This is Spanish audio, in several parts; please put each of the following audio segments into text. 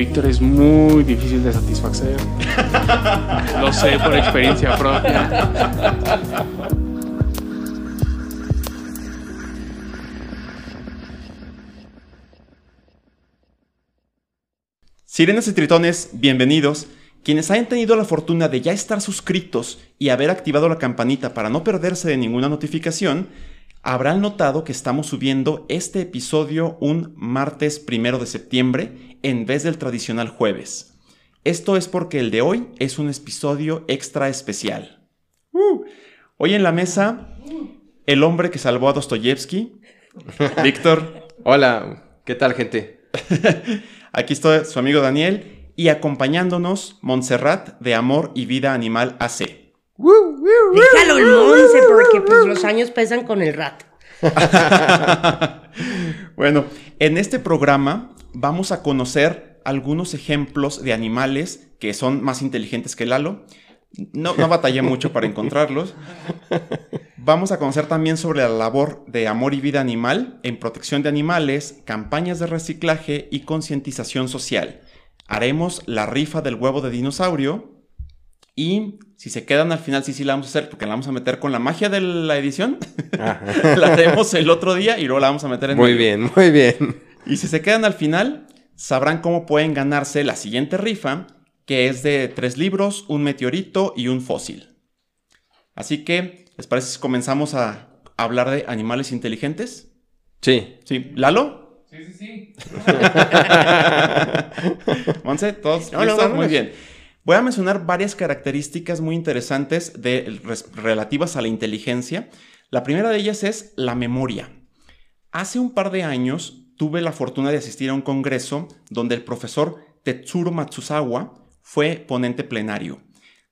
Víctor es muy difícil de satisfacer. Lo sé por experiencia propia. Sirenas y tritones, bienvenidos. Quienes hayan tenido la fortuna de ya estar suscritos y haber activado la campanita para no perderse de ninguna notificación, habrán notado que estamos subiendo este episodio un martes primero de septiembre en vez del tradicional jueves. Esto es porque el de hoy es un episodio extra especial. Uh, hoy en la mesa, el hombre que salvó a Dostoyevsky, Víctor. Hola, ¿qué tal, gente? Aquí está su amigo Daniel y acompañándonos Montserrat de Amor y Vida Animal AC. Déjalo el Monse, porque pues los años pesan con el rato. Bueno, en este programa vamos a conocer algunos ejemplos de animales que son más inteligentes que Lalo. No, no batallé mucho para encontrarlos. Vamos a conocer también sobre la labor de amor y vida animal en protección de animales, campañas de reciclaje y concientización social. Haremos la rifa del huevo de dinosaurio y si se quedan al final, sí, sí la vamos a hacer porque la vamos a meter con la magia de la edición. La haremos el otro día y luego la vamos a meter en Muy medio. bien, muy bien. Y si se quedan al final, sabrán cómo pueden ganarse la siguiente rifa, que es de tres libros, un meteorito y un fósil. Así que, ¿les parece si comenzamos a hablar de animales inteligentes? Sí. Sí, ¿Lalo? Sí, sí, sí. Monse, ¿todos No, no, listos? Muy bien. Voy a mencionar varias características muy interesantes de, res- relativas a la inteligencia. La primera de ellas es la memoria. Hace un par de años tuve la fortuna de asistir a un congreso donde el profesor Tetsuro Matsuzawa fue ponente plenario.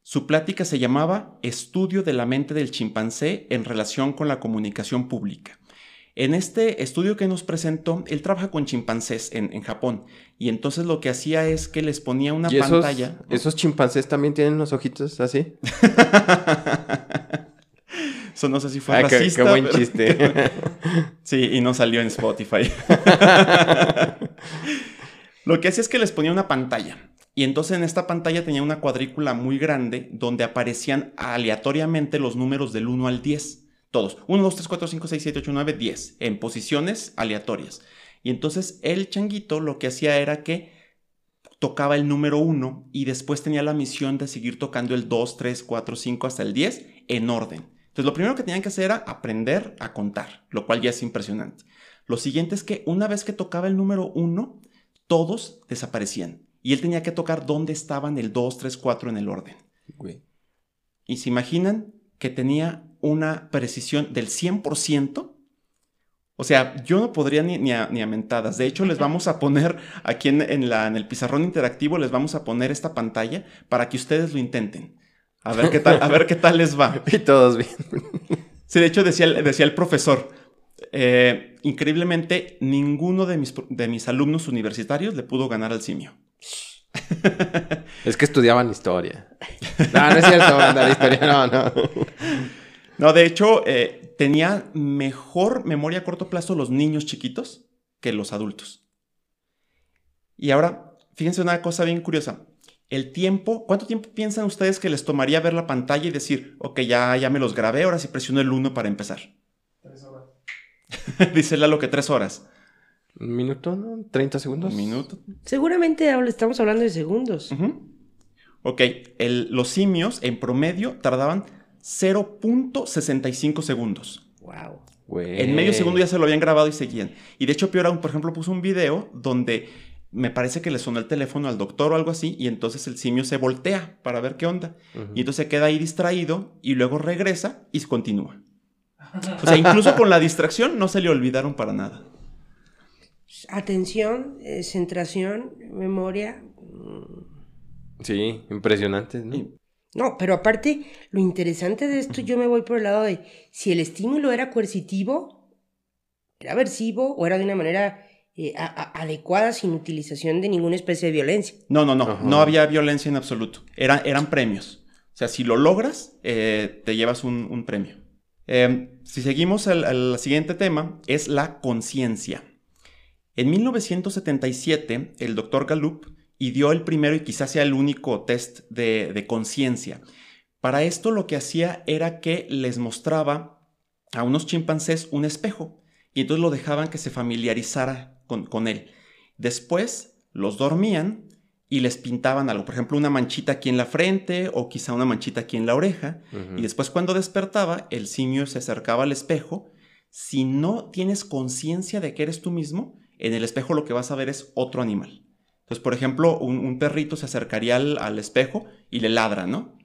Su plática se llamaba Estudio de la mente del chimpancé en relación con la comunicación pública. En este estudio que nos presentó, él trabaja con chimpancés en, en Japón y entonces lo que hacía es que les ponía una ¿Y esos, pantalla. esos chimpancés también tienen unos ojitos así? Eso no sé si fue Ah, qué, racista. qué buen pero- chiste. Sí, y no salió en Spotify. Lo que hacía es que les ponía una pantalla. Y entonces en esta pantalla tenía una cuadrícula muy grande donde aparecían aleatoriamente los números del 1 al 10. Todos. 1, 2, 3, 4, 5, 6, 7, 8, 9, 10. En posiciones aleatorias. Y entonces el changuito lo que hacía era que tocaba el número 1 y después tenía la misión de seguir tocando el 2, 3, 4, 5 hasta el 10 en orden. Entonces lo primero que tenían que hacer era aprender a contar, lo cual ya es impresionante. Lo siguiente es que una vez que tocaba el número 1, todos desaparecían. Y él tenía que tocar dónde estaban el 2, 3, 4 en el orden. Güey. Y se imaginan que tenía una precisión del 100%. O sea, yo no podría ni, ni, a, ni a mentadas. De hecho, les vamos a poner aquí en, en la, en el pizarrón interactivo, les vamos a poner esta pantalla para que ustedes lo intenten. A ver qué tal, a ver qué tal les va. Y todos bien. Sí, de hecho decía, el- decía el profesor, eh, increíblemente ninguno de mis, de mis alumnos universitarios le pudo ganar al simio. Es que estudiaban historia. No, no es cierto, la historia no, no. No, de hecho, eh, tenía mejor memoria a corto plazo los niños chiquitos que los adultos. Y ahora, fíjense una cosa bien curiosa. El tiempo, ¿cuánto tiempo piensan ustedes que les tomaría ver la pantalla y decir, ok, ya, ya me los grabé, ahora sí presiono el 1 para empezar? Tres horas. Dice Lalo que tres horas. ¿Un minuto, no? ¿30 segundos? Un minuto. Seguramente estamos hablando de segundos. Ok, el- los simios en promedio tardaban 0.65 segundos. Wow. En medio segundo ya se lo habían grabado y seguían. Y de hecho, peor aún, por ejemplo, puso un video donde me parece que le sonó el teléfono al doctor o algo así, y entonces el simio se voltea para ver qué onda. Y entonces se queda ahí distraído y luego regresa y continúa. O sea, incluso con la distracción no se le olvidaron para nada. Atención, eh, centración, memoria. Sí, impresionante, ¿no? Y- No, pero aparte, lo interesante de esto, yo me voy por el lado de si el estímulo era coercitivo, era aversivo o era de una manera eh, a- a- adecuada sin utilización de ninguna especie de violencia. No, no, no, Ajá. no había violencia en absoluto. Era- eran premios. O sea, si lo logras, eh, te llevas un, un premio. Eh, si seguimos al, al siguiente tema, es la conciencia. En 1977, el doctor Gallup ideó el primero y quizás sea el único test de, de conciencia. Para esto lo que hacía era que les mostraba a unos chimpancés un espejo y entonces lo dejaban que se familiarizara con, con él. Después los dormían y les pintaban algo, por ejemplo, una manchita aquí en la frente o quizá una manchita aquí en la oreja. Y después cuando despertaba, el simio se acercaba al espejo. Si no tienes conciencia de que eres tú mismo, en el espejo lo que vas a ver es otro animal. Entonces, por ejemplo, un, un perrito se acercaría al, al espejo y le ladra, ¿no?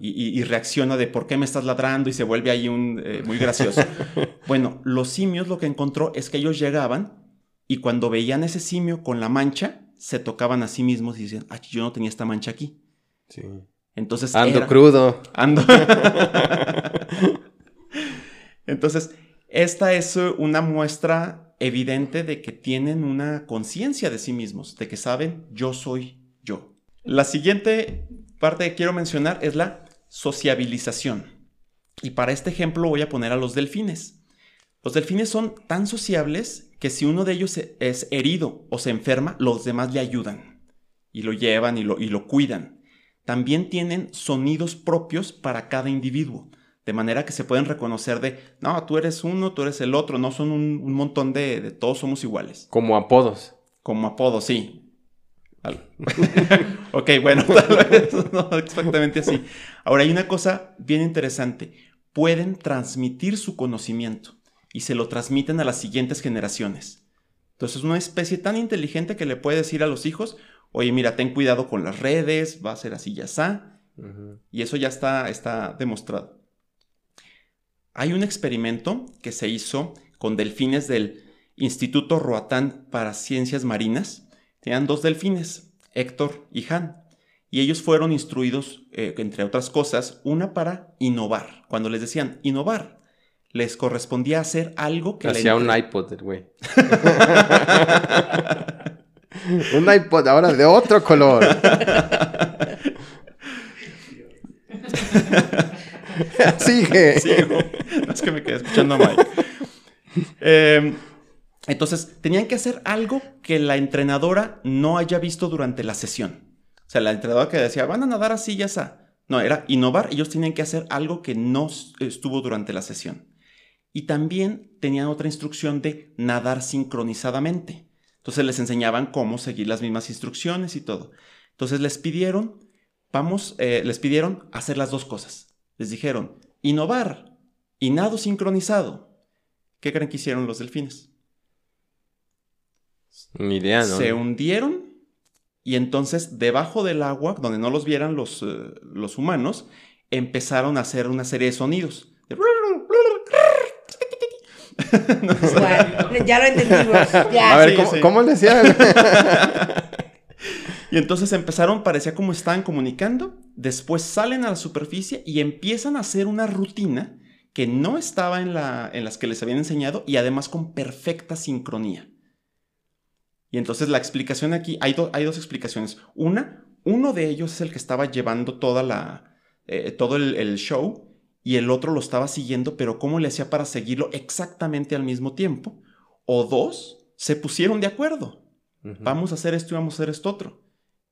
Y- y reacciona de por qué me estás ladrando y se vuelve ahí un, eh, muy gracioso. bueno, los simios lo que encontró es que ellos llegaban y cuando veían ese simio con la mancha, se tocaban a sí mismos y decían, ah, yo no tenía esta mancha aquí. Sí. Entonces Ando era- crudo. Ando. Entonces, esta es eh, una muestra evidente de que tienen una conciencia de sí mismos, de que saben yo soy yo. La siguiente parte que quiero mencionar es la sociabilización. Y para este ejemplo voy a poner a los delfines. Los delfines son tan sociables que si uno de ellos se- es herido o se enferma, los demás le ayudan y lo llevan y lo, y lo cuidan. También tienen sonidos propios para cada individuo, de manera que se pueden reconocer de, no, tú eres uno, tú eres el otro, no son un, un montón de, de todos somos iguales. Como apodos. Como apodo, sí. Ok, bueno, tal vez no exactamente así. Ahora hay una cosa bien interesante. Pueden transmitir su conocimiento y se lo transmiten a las siguientes generaciones. Entonces es una especie tan inteligente que le puede decir a los hijos, oye, mira, ten cuidado con las redes, va a ser así, ya está. Y eso ya está, está demostrado. Hay un experimento que se hizo con delfines del Instituto Roatán para Ciencias Marinas. Tenían dos delfines, Héctor y Han. Y ellos fueron instruidos, eh, entre otras cosas, una para innovar. Cuando les decían innovar, les correspondía hacer algo que... Hacía un iPod, güey. un iPod ahora de otro color. Sigue. Sigo. No es que me quedé escuchando a Mike. Eh, entonces, tenían que hacer algo que la entrenadora no haya visto durante la sesión. O sea, la entrenadora que decía, van a nadar así, ya está. No, era innovar. Ellos tenían que hacer algo que no estuvo durante la sesión. Y también tenían otra instrucción de nadar sincronizadamente. Entonces les enseñaban cómo seguir las mismas instrucciones y todo. Entonces les pidieron, vamos, eh, les pidieron hacer las dos cosas. Les dijeron, innovar y nado sincronizado. ¿Qué creen que hicieron los delfines? Ni idea, ¿no? Se hundieron y entonces debajo del agua, donde no los vieran los, eh, los humanos, empezaron a hacer una serie de sonidos. Bueno, ya lo entendimos. Ya. A ver, Sí, ¿cómo, sí. cómo le hacía? Y entonces empezaron, parecía como estaban comunicando, después salen a la superficie y empiezan a hacer una rutina que no estaba en, la, en las que les habían enseñado y además con perfecta sincronía. Y entonces la explicación aquí, hay, do- hay dos explicaciones. Una, uno de ellos es el que estaba llevando toda la, eh, todo el, el show y el otro lo estaba siguiendo, pero ¿cómo le hacía para seguirlo exactamente al mismo tiempo? O dos, se pusieron de acuerdo vamos a hacer esto y vamos a hacer esto otro.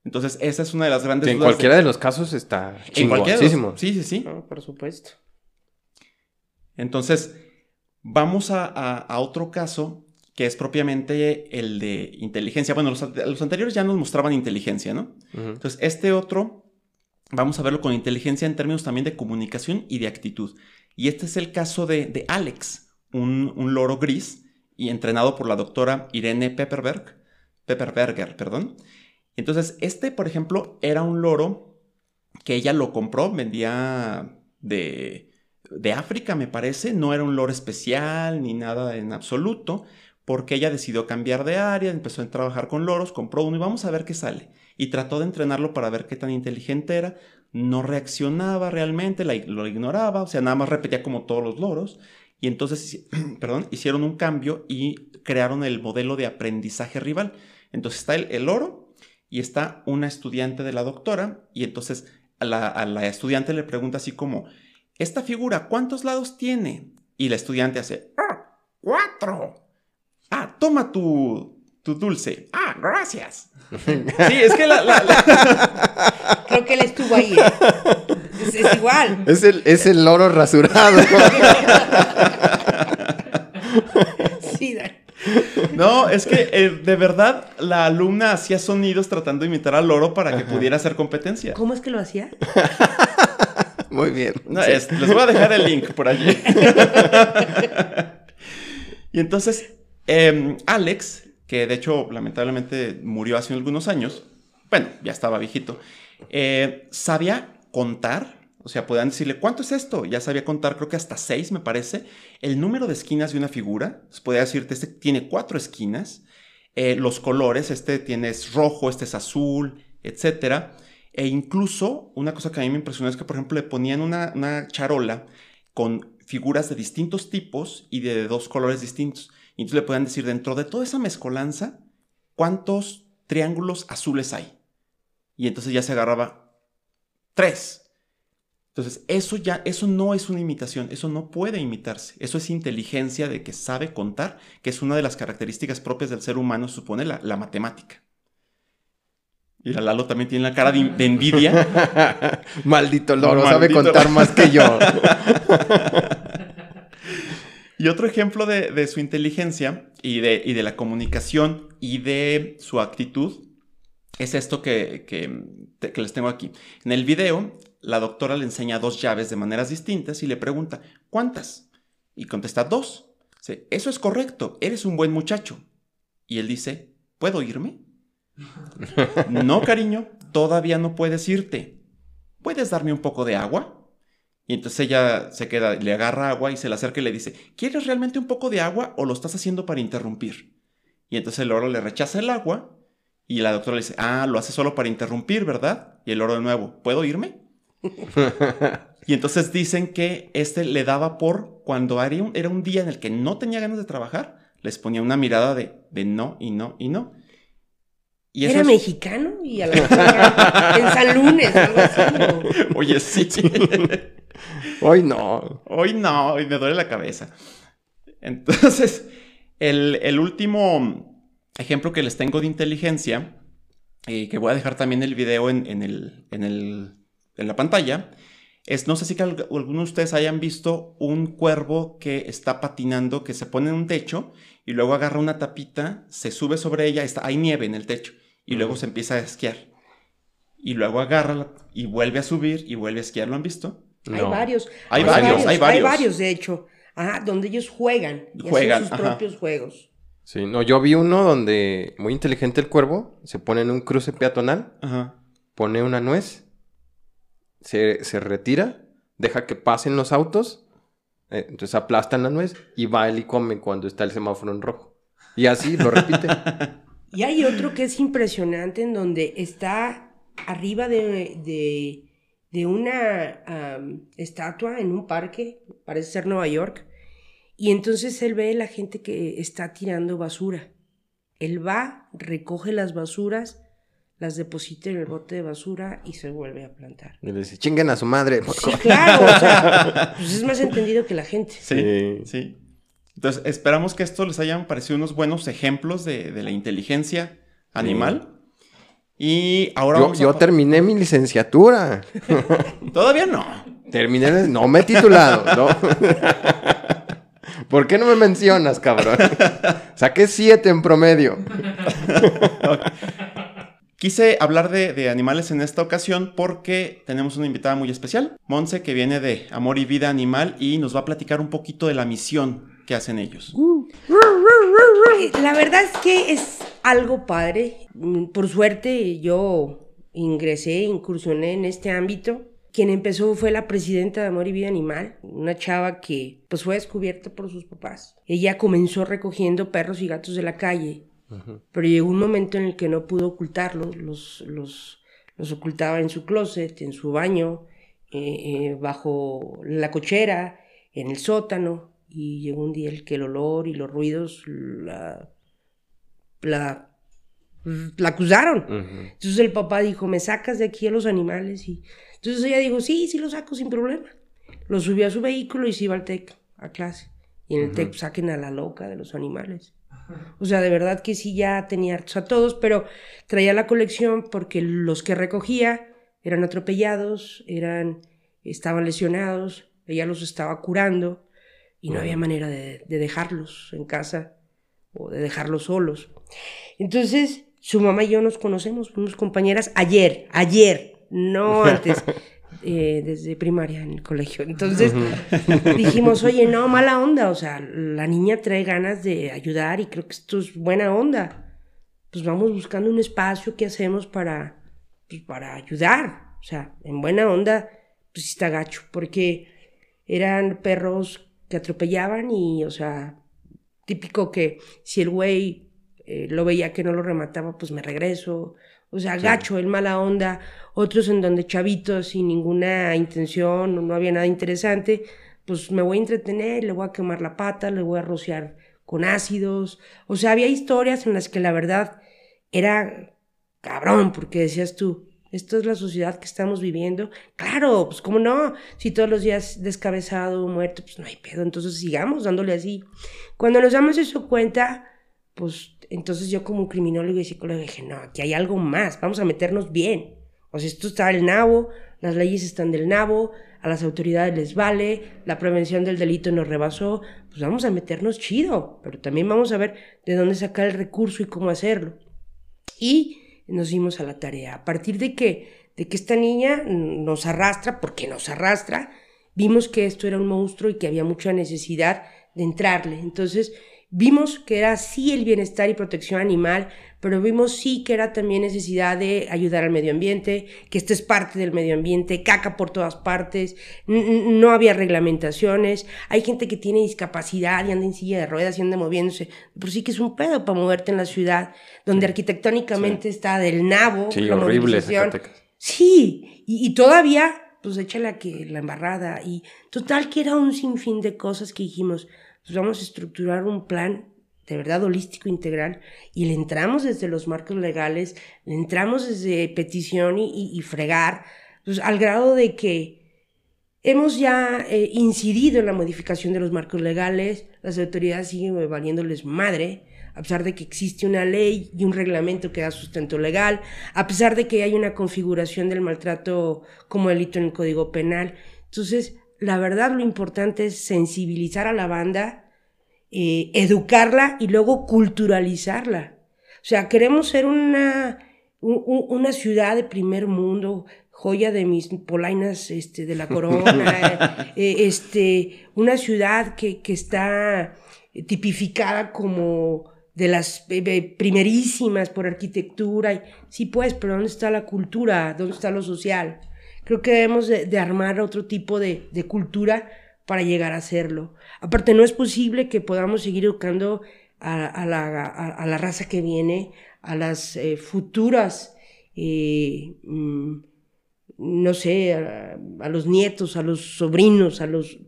Entonces, esa es una de las grandes Que en dudas cualquiera de los casos está En cualquiera de los- chingoncísimo. Sí, sí, sí. No, por supuesto. Entonces, vamos a, a- a otro caso que es propiamente el de inteligencia. Bueno, los, ante- los anteriores ya nos mostraban inteligencia, ¿no? Entonces, este otro, vamos a verlo con inteligencia en términos también de comunicación y de actitud. Y este es el caso de, Alex, un, un loro gris y entrenado por la doctora Irene Pepperberg, Pepperberger, perdón. Entonces, este, por ejemplo, era un loro que ella lo compró, vendía de, de África, me parece, no era un loro especial ni nada en absoluto, porque ella decidió cambiar de área, empezó a trabajar con loros, compró uno y vamos a ver qué sale. Y trató de entrenarlo para ver qué tan inteligente era. No reaccionaba realmente, lo ignoraba, o sea, nada más repetía como todos los loros. Y entonces, perdón, hicieron un cambio y crearon el modelo de aprendizaje rival. Entonces está el, el loro y está una estudiante de la doctora y entonces a la, a la estudiante le pregunta así como, esta figura, ¿cuántos lados tiene? Y la estudiante hace, "Ah, cuatro. Ah, toma tu, tu dulce. Ah, gracias. Sí, es que la... la- la- Creo que él estuvo ahí. ¿eh? Es, es igual. Es el, es el loro rasurado. Sí. No, es que eh, de verdad la alumna hacía sonidos tratando de imitar al loro para que pudiera hacer competencia. ¿Cómo es que lo hacía? Muy bien. No, es- les voy a dejar el link por allí. y entonces, em, Alex, que de hecho lamentablemente murió hace algunos años, bueno, ya estaba viejito, eh, sabía contar, o sea, podían decirle, ¿cuánto es esto? Ya sabía contar, creo que hasta seis, me parece, el número de esquinas de una figura. Pues podía decirte, este tiene cuatro esquinas, eh, los colores, este tiene rojo, este es azul, etcétera. E incluso, una cosa que a mí me impresionó es que, por ejemplo, le ponían una, una charola con figuras de distintos tipos y de dos colores distintos. Y entonces le podían decir, dentro de toda esa mezcolanza, ¿cuántos triángulos azules hay? Y entonces ya se agarraba tres. Entonces, eso ya, eso no es una imitación, eso no puede imitarse. Eso es inteligencia de que sabe contar, que es una de las características propias del ser humano, supone la, la matemática. Y la Lalo también tiene la cara de, de envidia. Maldito loro, sabe contar loro. más que yo. Y otro ejemplo de, de su inteligencia y de, y de la comunicación y de su actitud es esto que, que- te- que les tengo aquí. En el video, la doctora le enseña dos llaves de maneras distintas y le pregunta, ¿cuántas? Y contesta, dos. Eso es correcto, eres un buen muchacho. Y él dice, ¿puedo irme? no, cariño, todavía no puedes irte. ¿Puedes darme un poco de agua? Y entonces ella se queda, le agarra agua y se le acerca y le dice, ¿quieres realmente un poco de agua o lo estás haciendo para interrumpir? Y entonces el loro le rechaza el agua y la doctora le dice, ah, lo hace solo para interrumpir, ¿verdad? Y el loro de nuevo, ¿puedo irme? y entonces dicen que este le daba por cuando era un, era un día en el que no tenía ganas de trabajar, les ponía una mirada de, de no y no y no. Y ¿Era es- mexicano? Y a era en San Lunes, algo así. ¿no? Oye, sí. Hoy no. Hoy no, hoy me duele la cabeza. Entonces, el, el último ejemplo que les tengo de inteligencia, eh, que voy a dejar también el video en, en el, en, el- en la pantalla, es, no sé si que al- algunos de ustedes hayan visto un cuervo que está patinando, que se pone en un techo y luego agarra una tapita, se sube sobre ella, está, hay nieve en el techo y luego se empieza a esquiar. Y luego agarra y vuelve a subir y vuelve a esquiar. ¿Lo han visto? Hay varios. Hay varios, hay Hay varios. varios, de hecho. Ajá, donde ellos juegan. Y Juegan, hacen sus ajá. propios juegos. Sí, no, yo vi uno donde muy inteligente el cuervo se pone en un cruce peatonal, Ajá. pone una nuez, se, se retira, deja que pasen los autos, eh, entonces aplastan la nuez y va él y come cuando está el semáforo en rojo. Y así lo repite. Y hay otro que es impresionante en donde está arriba de, de, de una estatua en un parque, parece ser Nueva York, y entonces él ve a la gente que está tirando basura. Él va, recoge las basuras, las deposita en el bote de basura y se vuelve a plantar. Y le dice, chinguen a su madre. Sí, claro, o sea, pues es más entendido que la gente. Sí, Sí. sí. Entonces, esperamos que esto les hayan parecido unos buenos ejemplos de, de la inteligencia animal. Y ahora Yo, vamos yo terminé mi licenciatura. Todavía no. Terminé, no me he titulado, ¿no? ¿Por qué no me mencionas, cabrón? Saqué siete en promedio. Quise hablar de, de animales en esta ocasión porque tenemos una invitada muy especial, Monse, que viene de Amor y Vida Animal y nos va a platicar un poquito de la misión que hacen ellos. Eh, La verdad es que es algo padre. Mm, Por suerte yo ingresé, incursioné en este ámbito. Quien empezó fue la presidenta de Amor y Vida Animal, una chava que pues fue descubierta por sus papás. Ella comenzó recogiendo perros y gatos de la calle Pero llegó un momento en el que no pudo ocultarlos, los, los, los ocultaba en su closet, en su baño, eh, eh, bajo la cochera, en el sótano, y llegó un día el que el olor y los ruidos la, la, la acusaron. Entonces el papá dijo, me sacas de aquí a los animales. Y entonces ella dijo, sí, sí lo saco sin problema. Lo subió a su vehículo y se iba al TEC a clase. Y en el TEC saquen a la loca de los animales. O sea, de verdad que sí ya tenía hartos a todos, pero traía la colección porque los que recogía eran atropellados, eran, estaban lesionados, ella los estaba curando y no había manera de, de dejarlos en casa o de dejarlos solos. Entonces, su mamá y yo nos conocemos, fuimos compañeras ayer, ayer, no antes. Eh, desde primaria en el colegio. Entonces dijimos, oye, no, mala onda, o sea, la niña trae ganas de ayudar y creo que esto es buena onda. Pues vamos buscando un espacio que hacemos para, pues, para ayudar. O sea, en buena onda, pues está gacho, porque eran perros que atropellaban y, o sea, típico que si el güey eh, lo veía que no lo remataba, pues me regreso. O sea, gacho, el mala onda. Otros en donde chavitos sin ninguna intención, no había nada interesante, pues me voy a entretener, le voy a quemar la pata, le voy a rociar con ácidos. O sea, había historias en las que la verdad era cabrón, porque decías tú, esto es la sociedad que estamos viviendo. Claro, pues cómo no, si todos los días descabezado, muerto, pues no hay pedo, entonces sigamos dándole así. Cuando nos damos eso cuenta, pues entonces yo como criminólogo y psicólogo dije, no, aquí hay algo más, vamos a meternos bien. O sea, esto está del nabo, las leyes están del nabo, a las autoridades les vale, la prevención del delito nos rebasó, pues vamos a meternos chido, pero también vamos a ver de dónde sacar el recurso y cómo hacerlo. Y nos dimos a la tarea. A partir de que, de que esta niña nos arrastra, porque nos arrastra, vimos que esto era un monstruo y que había mucha necesidad de entrarle. Entonces, Vimos que era sí el bienestar y protección animal, pero vimos sí que era también necesidad de ayudar al medio ambiente, que esto es parte del medio ambiente, caca por todas partes, no había reglamentaciones, hay gente que tiene discapacidad y anda en silla de ruedas y anda moviéndose, por sí que es un pedo para moverte en la ciudad, donde arquitectónicamente está del nabo. Sí, horrible. Sí, y, y todavía, pues échale que la embarrada, y total que era un sinfín de cosas que dijimos, pues vamos a estructurar un plan de verdad holístico integral y le entramos desde los marcos legales, le entramos desde petición y, fregar, pues al grado de que hemos ya eh, incidido en la modificación de los marcos legales, las autoridades siguen valiéndoles madre, a pesar de que existe una ley y un reglamento que da sustento legal, a pesar de que hay una configuración del maltrato como delito en el Código Penal. Entonces, la verdad lo importante es sensibilizar a la banda, eh, educarla y luego culturalizarla. O sea, queremos ser una, una ciudad de primer mundo, joya de mis polainas este, de la corona, eh, este, una ciudad que, que está tipificada como de las eh, primerísimas por arquitectura. Sí, pues, pero ¿dónde está la cultura? ¿Dónde está lo social? Creo que debemos de, armar otro tipo de, cultura para llegar a hacerlo. Aparte, no es posible que podamos seguir educando a, la, raza que viene, a las eh, futuras, eh, mm, no sé, a, los nietos, a los sobrinos, a los...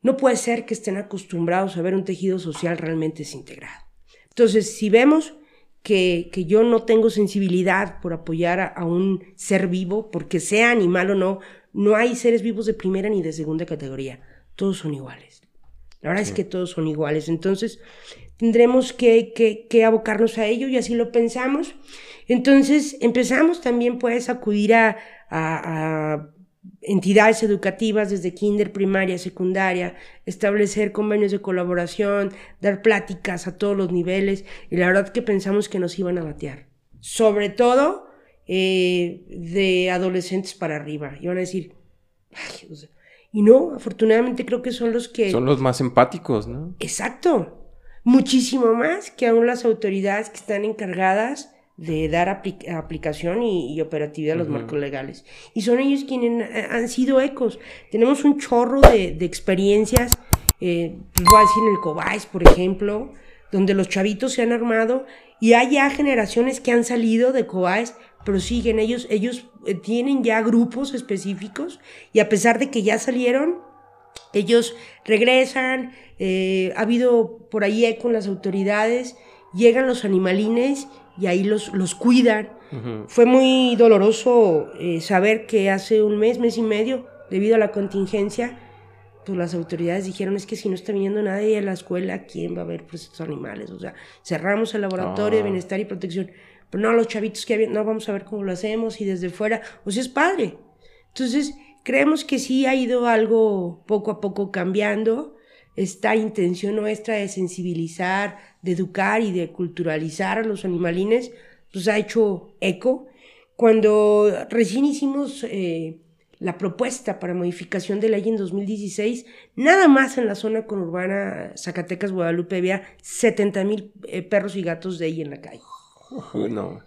No puede ser que estén acostumbrados a ver un tejido social realmente desintegrado. Entonces, si vemos que, yo no tengo sensibilidad por apoyar a, un ser vivo, porque sea animal o no, no hay seres vivos de primera ni de segunda categoría, todos son iguales. La verdad es que todos son iguales, entonces tendremos que, que, abocarnos a ello y así lo pensamos. Entonces empezamos también a acudir a, a entidades educativas desde kinder, primaria, secundaria, establecer convenios de colaboración, dar pláticas a todos los niveles y la verdad que pensamos que nos iban a batear. Sobre todo eh, de adolescentes para arriba. Y van a decir, y no, afortunadamente creo que son los que... Son los más empáticos, ¿no? Exacto. Muchísimo más que aún las autoridades que están encargadas de dar aplicación y, operatividad a los marcos legales. Y son ellos quienes han sido ecos. Tenemos un chorro de, experiencias, eh, pues voy a decir en el Cobais, por ejemplo, donde los chavitos se han armado y hay ya generaciones que han salido de COAES, pero siguen, ellos, ellos tienen ya grupos específicos y a pesar de que ya salieron, ellos regresan, eh, ha habido por ahí eco en las autoridades, llegan los animalines y ahí los, los cuidan. Fue muy doloroso eh, saber que hace un mes, mes y medio, debido a la contingencia, pues las autoridades dijeron es que si no está viniendo nadie a la escuela, ¿quién va a ver pues, estos animales? O sea, cerramos el laboratorio de Ah. bienestar y protección. Pero no, los chavitos que no, vamos a ver cómo lo hacemos y desde fuera, o sea, es padre. Entonces, creemos que sí ha ido algo poco a poco cambiando. Esta intención nuestra de sensibilizar, de educar y de culturalizar a los animalines, pues ha hecho eco. Cuando recién hicimos eh, la propuesta para modificación de ley en 2016, nada más en la zona conurbana Zacatecas, Guadalupe, había 70 mil eh, perros y gatos de ahí en la calle. No.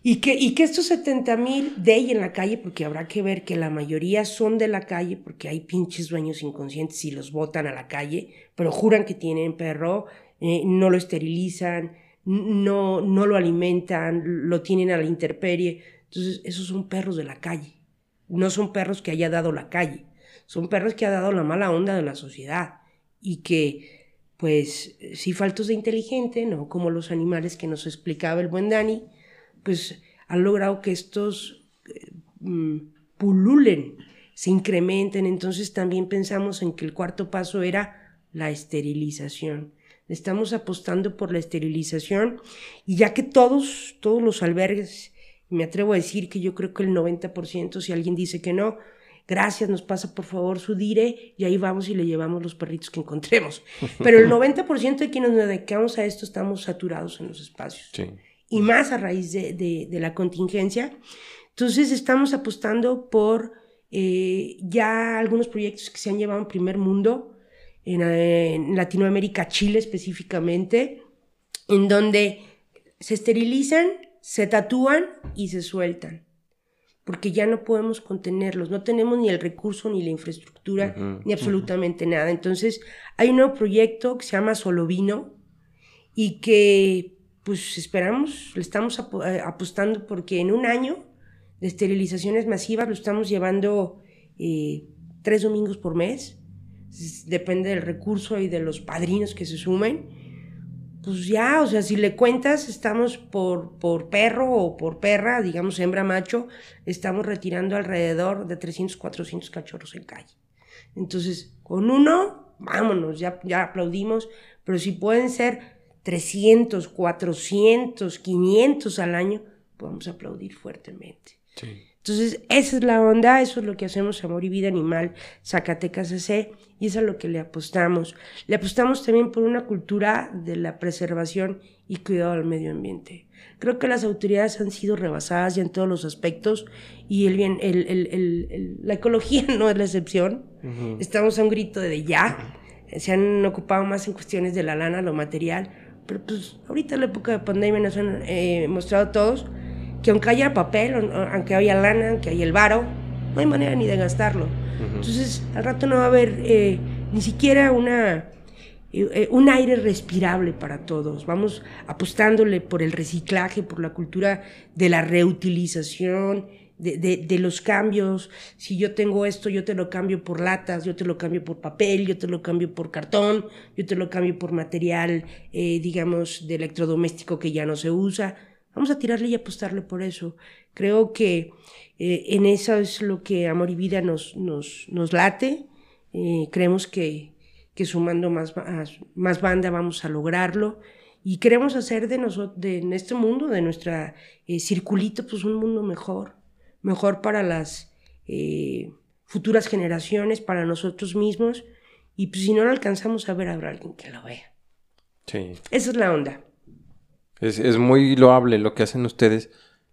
Y que, y que estos 70 mil de ahí en la calle, porque habrá que ver que la mayoría son de la calle, porque hay pinches dueños inconscientes y los botan a la calle, pero juran que tienen perro, eh, no lo esterilizan, no, no lo alimentan, lo tienen a la intemperie. Entonces, esos son perros de la calle. No son perros que haya dado la calle. Son perros que ha dado la mala onda de la sociedad. Y que, pues, sí faltos de inteligente, ¿no? Como los animales que nos explicaba el buen Dani, pues han logrado que estos eh, mm, pululen, se incrementen. Entonces también pensamos en que el cuarto paso era la esterilización. Estamos apostando por la esterilización y ya que todos, todos los albergues, me atrevo a decir que yo creo que el 90%, si alguien dice que no, gracias, nos pasa por favor su dire y ahí vamos y le llevamos los perritos que encontremos. Pero el 90% de quienes nos dedicamos a esto estamos saturados en los espacios Sí. y más a raíz de, de- de la contingencia. Entonces estamos apostando por eh, ya algunos proyectos que se han llevado en primer mundo, en, en Latinoamérica, Chile específicamente, en donde se esterilizan, se tatúan y se sueltan. Porque ya no podemos contenerlos, no tenemos ni el recurso, ni la infraestructura, ni absolutamente nada. Entonces, hay un nuevo proyecto que se llama Solovino, y que pues esperamos, le estamos apo- eh, apostando porque en un año de esterilizaciones masivas lo estamos llevando eh, tres domingos por mes, depende del recurso y de los padrinos que se sumen, pues ya, o sea, si le cuentas, estamos por, por perro o por perra, digamos hembra macho, estamos retirando alrededor de 300, 400 cachorros en calle. Entonces, con uno, vámonos, ya, ya aplaudimos, pero si pueden ser 300, 400, 500 al año, podemos aplaudir fuertemente. Sí. Entonces, esa es la onda, eso es lo que hacemos Amor y Vida Animal, Zacatecas CC, y eso es a lo que le apostamos. Le apostamos también por una cultura de la preservación y cuidado del medio ambiente. Creo que las autoridades han sido rebasadas ya en todos los aspectos y el bien, el- el- el- el- la ecología no es la excepción. Estamos a un grito de ya. Se han ocupado más en cuestiones de la lana, lo material, pero pues ahorita en la época de pandemia nos han eh, mostrado todos que aunque haya papel, aunque haya lana, aunque haya el varo, no hay manera ni de gastarlo. Entonces, al rato no va a haber eh, ni siquiera una, eh, eh, un aire respirable para todos. Vamos apostándole por el reciclaje, por la cultura de la reutilización, de, de- de los cambios. Si yo tengo esto, yo te lo cambio por latas, yo te lo cambio por papel, yo te lo cambio por cartón, yo te lo cambio por material, eh, digamos, de electrodoméstico que ya no se usa. Vamos a tirarle y apostarle por eso. Creo que eh, en eso es lo que Amor y Vida nos, nos, nos late. Eh, creemos que, que sumando más, más banda vamos a lograrlo. Y queremos hacer de, nosotros, de en este mundo, de nuestra eh, circulito, pues un mundo mejor. Mejor para las eh, futuras generaciones, para nosotros mismos. Y pues si no lo alcanzamos a ver, habrá alguien que lo vea. Sí. Esa es la onda. Es, es muy loable lo que hacen ustedes.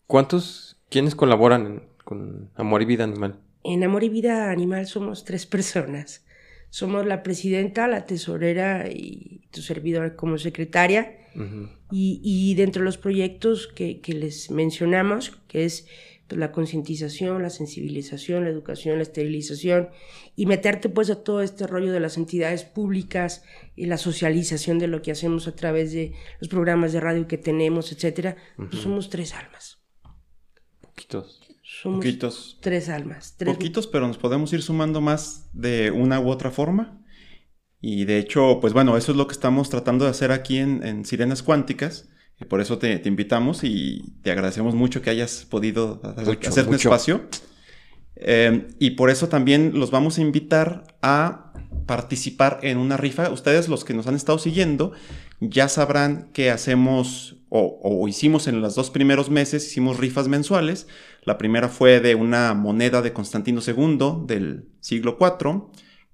¿Cuántos, quiénes colaboran en- con Amor y Vida Animal? En Amor y Vida Animal somos tres personas. Somos la presidenta, la tesorera y tu servidora como secretaria. Y, y dentro de los proyectos que, que les mencionamos, que es pues, la concientización, la sensibilización, la educación, la esterilización y meterte pues a todo este rollo de las entidades públicas y la socialización de lo que hacemos a través de los programas de radio que tenemos, etcétera, pues somos tres almas. Poquitos. Somos Poquitos. tres almas. Tres... Poquitos, pero nos podemos ir sumando más de una u otra forma. Y de hecho, pues bueno, eso es lo que estamos tratando de hacer aquí en, en Sirenas Cuánticas. Por eso te, te, invitamos y te agradecemos mucho que hayas podido Mucho, hacer un espacio. Eh, y por eso también los vamos a invitar a participar en una rifa. Ustedes, los que nos han estado siguiendo, ya sabrán que hacemos o, o, hicimos en los dos primeros meses, hicimos rifas mensuales. La primera fue de una moneda de Constantino II del siglo IV,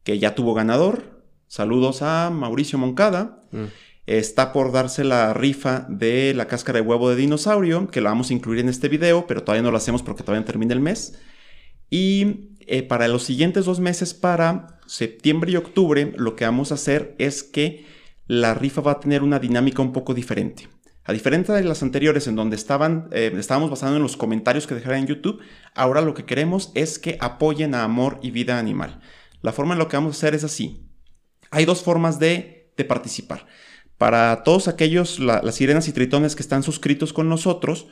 que ya tuvo ganador. Saludos a Mauricio Moncada. Mm. Está por darse la rifa de la cáscara de huevo de dinosaurio, que la vamos a incluir en este video, pero todavía no lo hacemos porque todavía termina el mes. Y eh, para los siguientes dos meses, para septiembre y octubre, lo que vamos a hacer es que la rifa va a tener una dinámica un poco diferente. A diferencia de las anteriores en donde estaban, eh, estábamos basando en los comentarios que dejaran en YouTube, ahora lo que queremos es que apoyen a Amor y Vida Animal. La forma en lo que vamos a hacer es así. Hay dos formas de, de participar. Para todos aquellos, la, las sirenas y tritones que están suscritos con nosotros,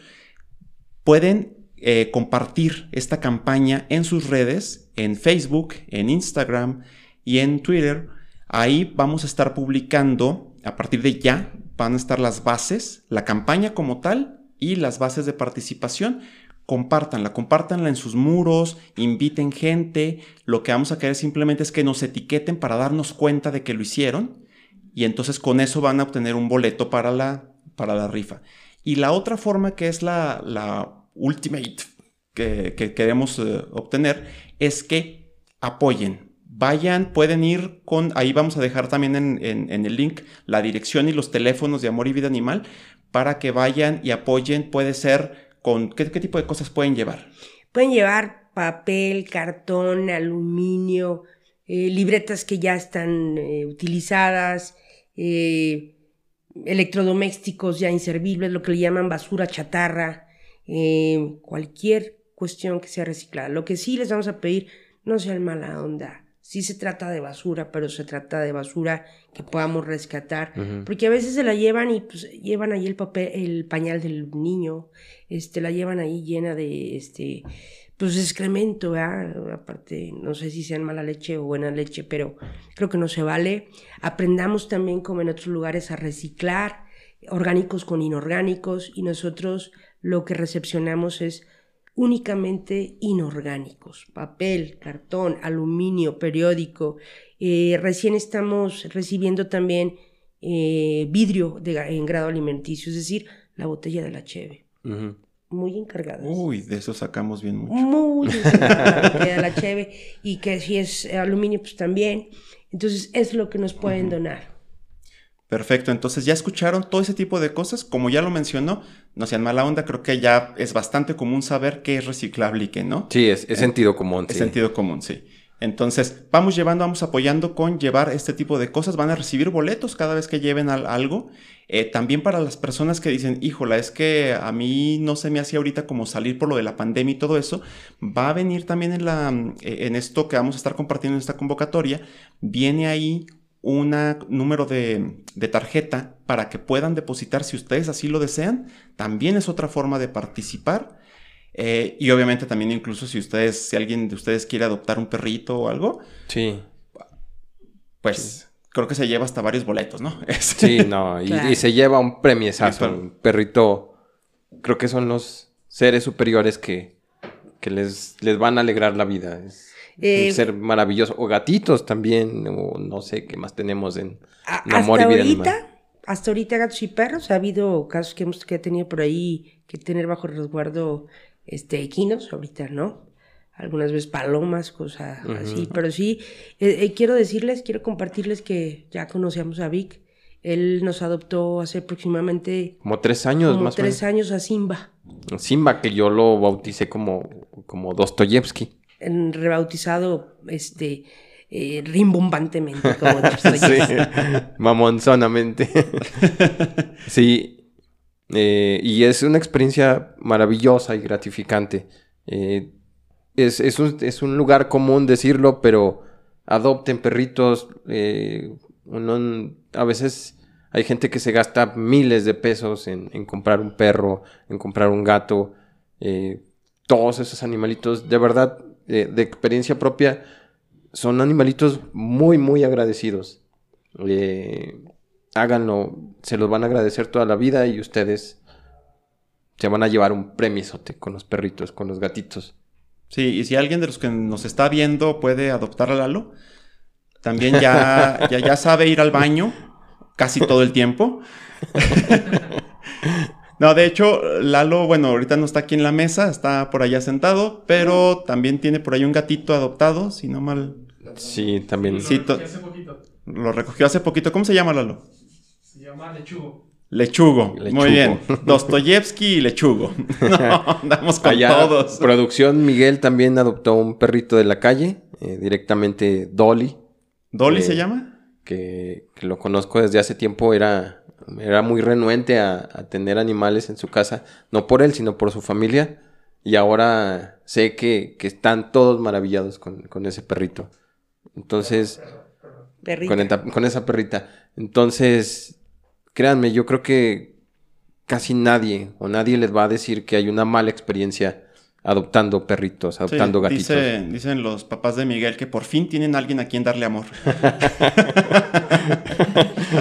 pueden eh, compartir esta campaña en sus redes, en Facebook, en Instagram y en Twitter. Ahí vamos a estar publicando, a partir de ya, van a estar las bases, la campaña como tal y las bases de participación. Compártanla, compártanla en sus muros, inviten gente. Lo que vamos a querer simplemente es que nos etiqueten para darnos cuenta de que lo hicieron. Y entonces con eso van a obtener un boleto para la, para la rifa. Y la otra forma que es la, la ultimate que, que queremos uh, obtener es que apoyen. Vayan, pueden ir con, ahí vamos a dejar también en, en, en, el link la dirección y los teléfonos de Amor y Vida Animal para que vayan y apoyen. Puede ser con, ¿qué, qué tipo de cosas pueden llevar? Pueden llevar papel, cartón, aluminio, eh, libretas que ya están eh, utilizadas, eh, electrodomésticos ya inservibles, lo que le llaman basura chatarra, eh, cualquier cuestión que sea reciclada. Lo que sí les vamos a pedir, no sean mala onda. Sí se trata de basura, pero se trata de basura que podamos rescatar. Uh -huh. Porque a veces se la llevan y pues llevan ahí el papel, el pañal del niño, este, la llevan ahí llena de este pues excremento, ¿verdad? aparte, no sé si sean mala leche o buena leche, pero creo que no se vale. Aprendamos también, como en otros lugares, a reciclar orgánicos con inorgánicos y nosotros lo que recepcionamos es únicamente inorgánicos, papel, cartón, aluminio, periódico. Eh, recién estamos recibiendo también eh, vidrio de, en grado alimenticio, es decir, la botella de la cheve. Uh -huh muy encargadas. Uy, de eso sacamos bien mucho. Muy encargadas de la cheve y que si es aluminio pues también. Entonces es lo que nos pueden uh -huh. donar. Perfecto, entonces ya escucharon todo ese tipo de cosas, como ya lo mencionó, no sean mala onda, creo que ya es bastante común saber qué es reciclable y qué no. Sí, es, es sentido común. Es sí. sentido común, sí. Entonces, vamos llevando, vamos apoyando con llevar este tipo de cosas. Van a recibir boletos cada vez que lleven algo. Eh, también para las personas que dicen, híjola, es que a mí no se me hacía ahorita como salir por lo de la pandemia y todo eso, va a venir también en, la, en esto que vamos a estar compartiendo en esta convocatoria, viene ahí un número de, de, tarjeta para que puedan depositar si ustedes así lo desean. También es otra forma de participar. Eh, y obviamente también incluso si ustedes, si alguien de ustedes quiere adoptar un perrito o algo. Sí. Pues sí. Creo que se lleva hasta varios boletos, ¿no? Sí, no. Y, claro. y se lleva un premiesazo. Un perrito. Creo que son los seres superiores que, que les, les van a alegrar la vida. Es eh, un ser maravilloso. O gatitos también. O no sé qué más tenemos en, en amor y vida ahorita, animal. Hasta ahorita gatos y perros. Ha habido casos que hemos que he tenido por ahí que tener bajo resguardo este, equinos, ahorita no, algunas veces palomas, cosas uh -huh. así, pero sí, eh, eh, quiero decirles, quiero compartirles que ya conocíamos a Vic, él nos adoptó hace aproximadamente... Como tres años como más tres años a Simba. Simba, que yo lo bauticé como, como Dostoyevsky. En, rebautizado, este... Eh, rimbombantemente, como sí, mamonzonamente. sí, eh, y es una experiencia maravillosa y gratificante Eh, es, es un, es un lugar común decirlo, pero adopten perritos. eh, uno- a veces hay gente que se gasta miles de pesos en, en comprar un perro, en comprar un gato. eh, todos esos animalitos, de verdad, de experiencia propia, son animalitos muy, muy agradecidos. Eh, háganlo, se los van a agradecer toda la vida y ustedes se van a llevar un premisote con los perritos, con los gatitos. Sí, y si alguien de los que nos está viendo puede adoptar a Lalo, también ya, ya, ya sabe ir al baño casi todo el tiempo. No, de hecho, Lalo, bueno, ahorita no está aquí en la mesa, está por allá sentado, pero también tiene por ahí un gatito adoptado, si no mal Sí, también. Sí, to- hace poquito. lo recogió hace poquito. ¿Cómo se llama Lalo? Se llama lechugo. Lechugo. Lechugo. Muy bien. Dostoyevsky y Lechugo. No, andamos con Allá, todos. Producción Miguel también adoptó un perrito de la calle, eh, directamente Dolly, ¿Dolly Eh, se llama? que, que lo conozco desde hace tiempo, era, era muy renuente a, a tener animales en su casa, no por él, sino por su familia. Y ahora sé que, que están todos maravillados con, con ese perrito. Entonces, Perrita. con, con esa perrita. Entonces, créanme, yo creo que casi nadie o nadie les va a decir que hay una mala experiencia adoptando perritos, adoptando Sí, gatitos. dice- dicen los papás de Miguel que por fin tienen a alguien a quien darle amor.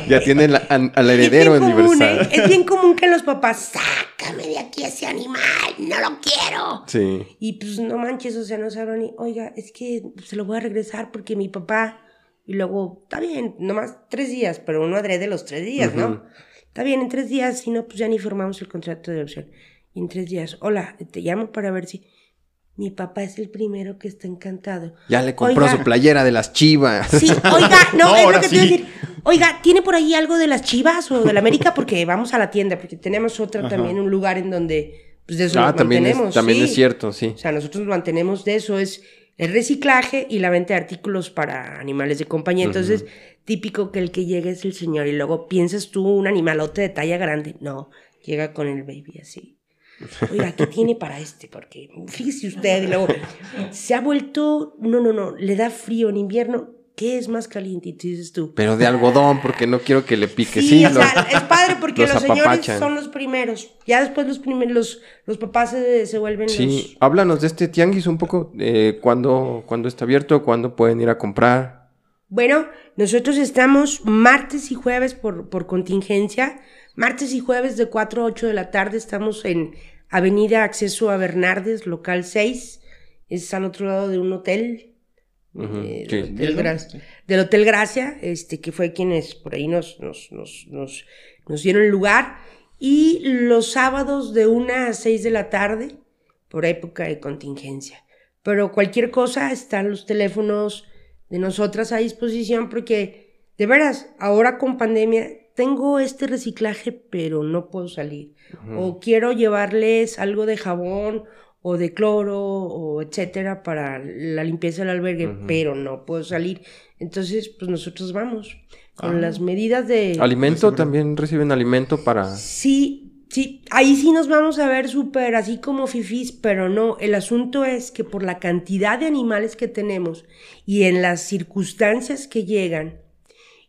Ya tienen la- an- al Es heredero bien común, universal. ¿eh? Es bien común que los papás, sácame de aquí ese animal, no lo quiero. Sí. Y pues no manches, o sea, no saben ni, oiga, es que se lo voy a regresar porque mi papá, y luego, está bien, nomás tres días, pero uno adrede los tres días, Ujú. ¿no? Está bien, en tres días, si no, pues ya ni firmamos el contrato de opción. Y en tres días, hola, te llamo para ver si mi papá es el primero que está encantado. Ya le compró Oiga. su playera de las chivas. Sí, oiga, no, No, es lo que te iba a sí. decir. Oiga, ¿tiene por ahí algo de las chivas o de la América? Porque vamos a la tienda, porque tenemos otra Ajá. también, un lugar en donde, pues de eso Ah, nos también, es, mantenemos. también sí. es cierto, sí. O sea, nosotros nos mantenemos de eso, es el reciclaje y la venta de artículos para animales de compañía. Entonces, típico que el que llega es el señor y luego piensas tú un animalote de talla grande. No, llega con el baby así. Oiga, ¿qué tiene para este? Porque fíjese usted, y luego se ha vuelto, no, no, no, le da frío en invierno. ¿Qué es más calientito? Dices tú. Pero de algodón, porque no quiero que le pique. Sí, Sí, o los- sea, es padre porque los los, señores son los primeros. Ya después los primeros, los, los papás se, se vuelven sí. los, Háblanos de este tianguis un poco. Eh, ¿cuándo, cuándo está abierto? ¿Cuándo pueden ir a comprar? Bueno, nosotros estamos martes y jueves por, por contingencia. Martes y jueves de 4 a 8 de la tarde estamos en Avenida Acceso a Bernardes, local 6. Es al otro lado de un hotel. Eh, sí. del, Hotel Gra- del Hotel Gracia, este, que fue quienes por ahí nos, nos, nos, nos, nos dieron el lugar. Y los sábados de 1 a 6 de la tarde, por época de contingencia. Pero cualquier cosa, están los teléfonos de nosotras a disposición porque, de veras, ahora con pandemia tengo este reciclaje, pero no puedo salir. O quiero llevarles algo de jabón o de cloro o etcétera para la limpieza del albergue, pero no puedo salir. Entonces, pues nosotros vamos con Ah. las medidas de... ¿Alimento? ¿También reciben alimento para...? Sí, sí, ahí sí nos vamos a ver súper así como fifís, pero no, el asunto es que por la cantidad de animales que tenemos y en las circunstancias que llegan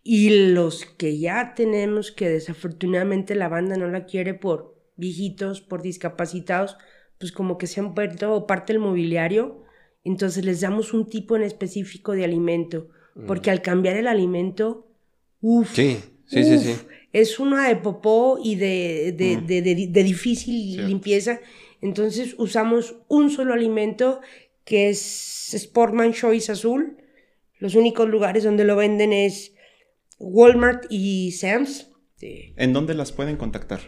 y los que ya tenemos que desafortunadamente la banda no la quiere por viejitos, por discapacitados, pues como que se han vuelto parte del mobiliario, entonces les damos un tipo en específico de alimento, porque al cambiar el alimento, uff, Sí, sí, sí, sí. Uf, Es una de popó y de, de, Mm. de- de- de difícil limpieza. Entonces usamos un solo alimento que es Sportman Choice Azul. Los únicos lugares donde lo venden es Walmart y Sam's. Sí. ¿En dónde las pueden contactar?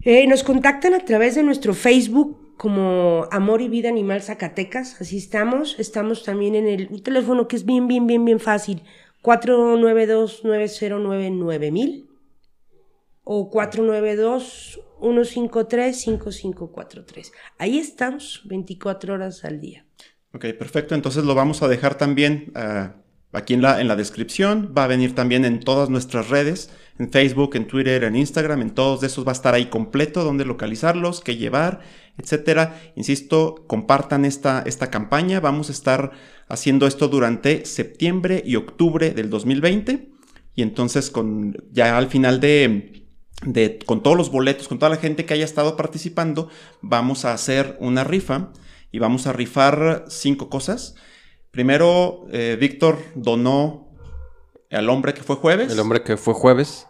Eh, nos contactan a través de nuestro Facebook como Amor y Vida Animal Zacatecas. Así estamos. Estamos también en el teléfono que es bien, bien, bien, bien fácil. 492-9099-9000 o 492-153-5543. Ahí estamos 24 horas al día. Ok, perfecto. Entonces lo vamos a dejar también ah, aquí en la, en la descripción. Va a venir también en todas nuestras redes en Facebook, en Twitter, en Instagram, en todos esos va a estar ahí completo, dónde localizarlos, qué llevar, etcétera. Insisto, compartan esta, esta campaña. Vamos a estar haciendo esto durante septiembre y octubre del 2020. Y entonces, con, ya al final de, de, con todos los boletos, con toda la gente que haya estado participando, vamos a hacer una rifa y vamos a rifar cinco cosas. Primero, eh, Víctor donó al hombre que fue jueves. El hombre que fue jueves.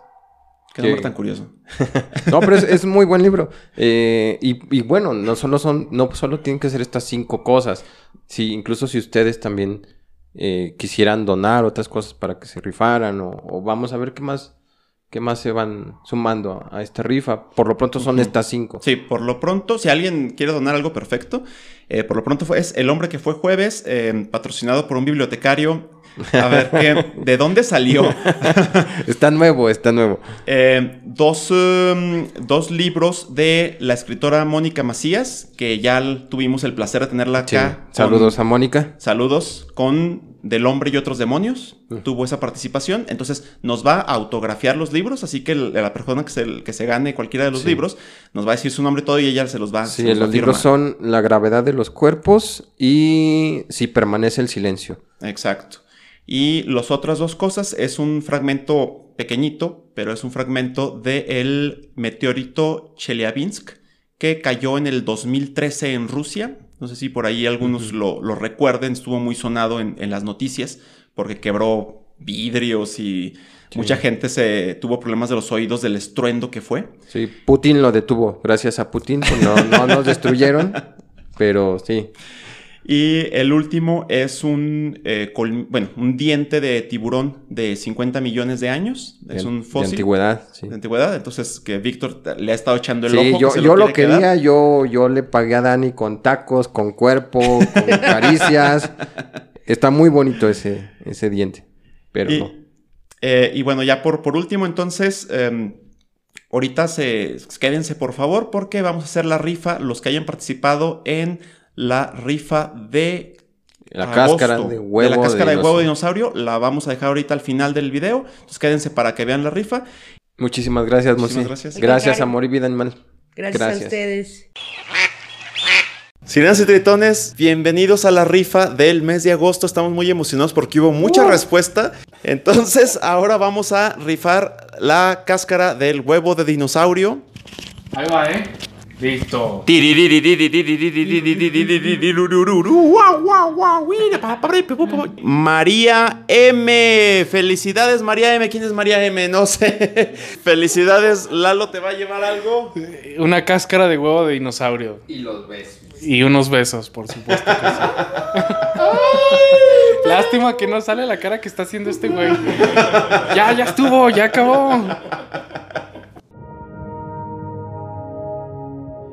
Qué nombre tan curioso. no, pero es, es, muy buen libro. Eh, y, y, bueno, no solo son, no solo tienen que ser estas cinco cosas. Si, incluso si ustedes también eh, quisieran donar otras cosas para que se rifaran, o, o, vamos a ver qué más, qué más se van sumando a, a esta rifa. Por lo pronto son uh -huh. estas cinco. Sí, por lo pronto, si alguien quiere donar algo perfecto, eh, por lo pronto fue, es El hombre que fue jueves, eh, patrocinado por un bibliotecario a ver, ¿qué, ¿de dónde salió? está nuevo, está nuevo. Eh, dos, um, dos, libros de la escritora Mónica Macías, que ya tuvimos el placer de tenerla acá. Sí. Saludos con, a Mónica. Saludos con Del hombre y otros demonios. Uh -huh. Tuvo esa participación. Entonces nos va a autografiar los libros, así que el, la persona que se, que se, gane cualquiera de los sí. libros nos va a decir su nombre todo y ella se los va a Sí, los, los libros son La gravedad de los cuerpos y Si permanece el silencio. Exacto. Y las otras dos cosas es un fragmento pequeñito, pero es un fragmento del meteorito Chelyabinsk que cayó en el 2013 en Rusia. No sé si por ahí algunos uh -huh. lo, lo, recuerden, estuvo muy sonado en, en, las noticias porque quebró vidrios y sí. mucha gente se tuvo problemas de los oídos del estruendo que fue. Sí, Putin lo detuvo, gracias a Putin, pues no, no nos destruyeron, pero sí. Y el último es un, eh, bueno, un diente de tiburón de 50 millones de años. Es un fósil. De antigüedad, sí. De antigüedad. Entonces, que Víctor le ha estado echando el sí, ojo. Yo, que yo lo, lo quería, yo, yo le pagué a Dani con tacos, con cuerpo, con caricias. Está muy bonito ese, ese diente. Pero y, no. Eh, y bueno, ya por, por último, entonces. Eh, ahorita se, quédense por favor porque vamos a hacer la rifa. Los que hayan participado en la rifa de la agosto, cáscara de huevo de la cáscara de, de huevo de dinosaurio la vamos a dejar ahorita al final del video entonces quédense para que vean la rifa muchísimas gracias muchísimas gracias gracias amor y vida animal gracias, gracias. a ustedes Sirenas y tritones, bienvenidos a la rifa del mes de agosto. Estamos muy emocionados porque hubo mucha uh. respuesta. Entonces, ahora vamos a rifar la cáscara del huevo de dinosaurio. Ahí va, ¿eh? Listo. María M. Felicidades, María M. ¿Quién es María M? No sé. Felicidades, Lalo, ¿te va a llevar algo? Una cáscara de huevo de dinosaurio. Y los besos. Y unos besos, por supuesto que sí. Lástima que no sale la cara que está haciendo este güey. Ya, ya estuvo, ya acabó.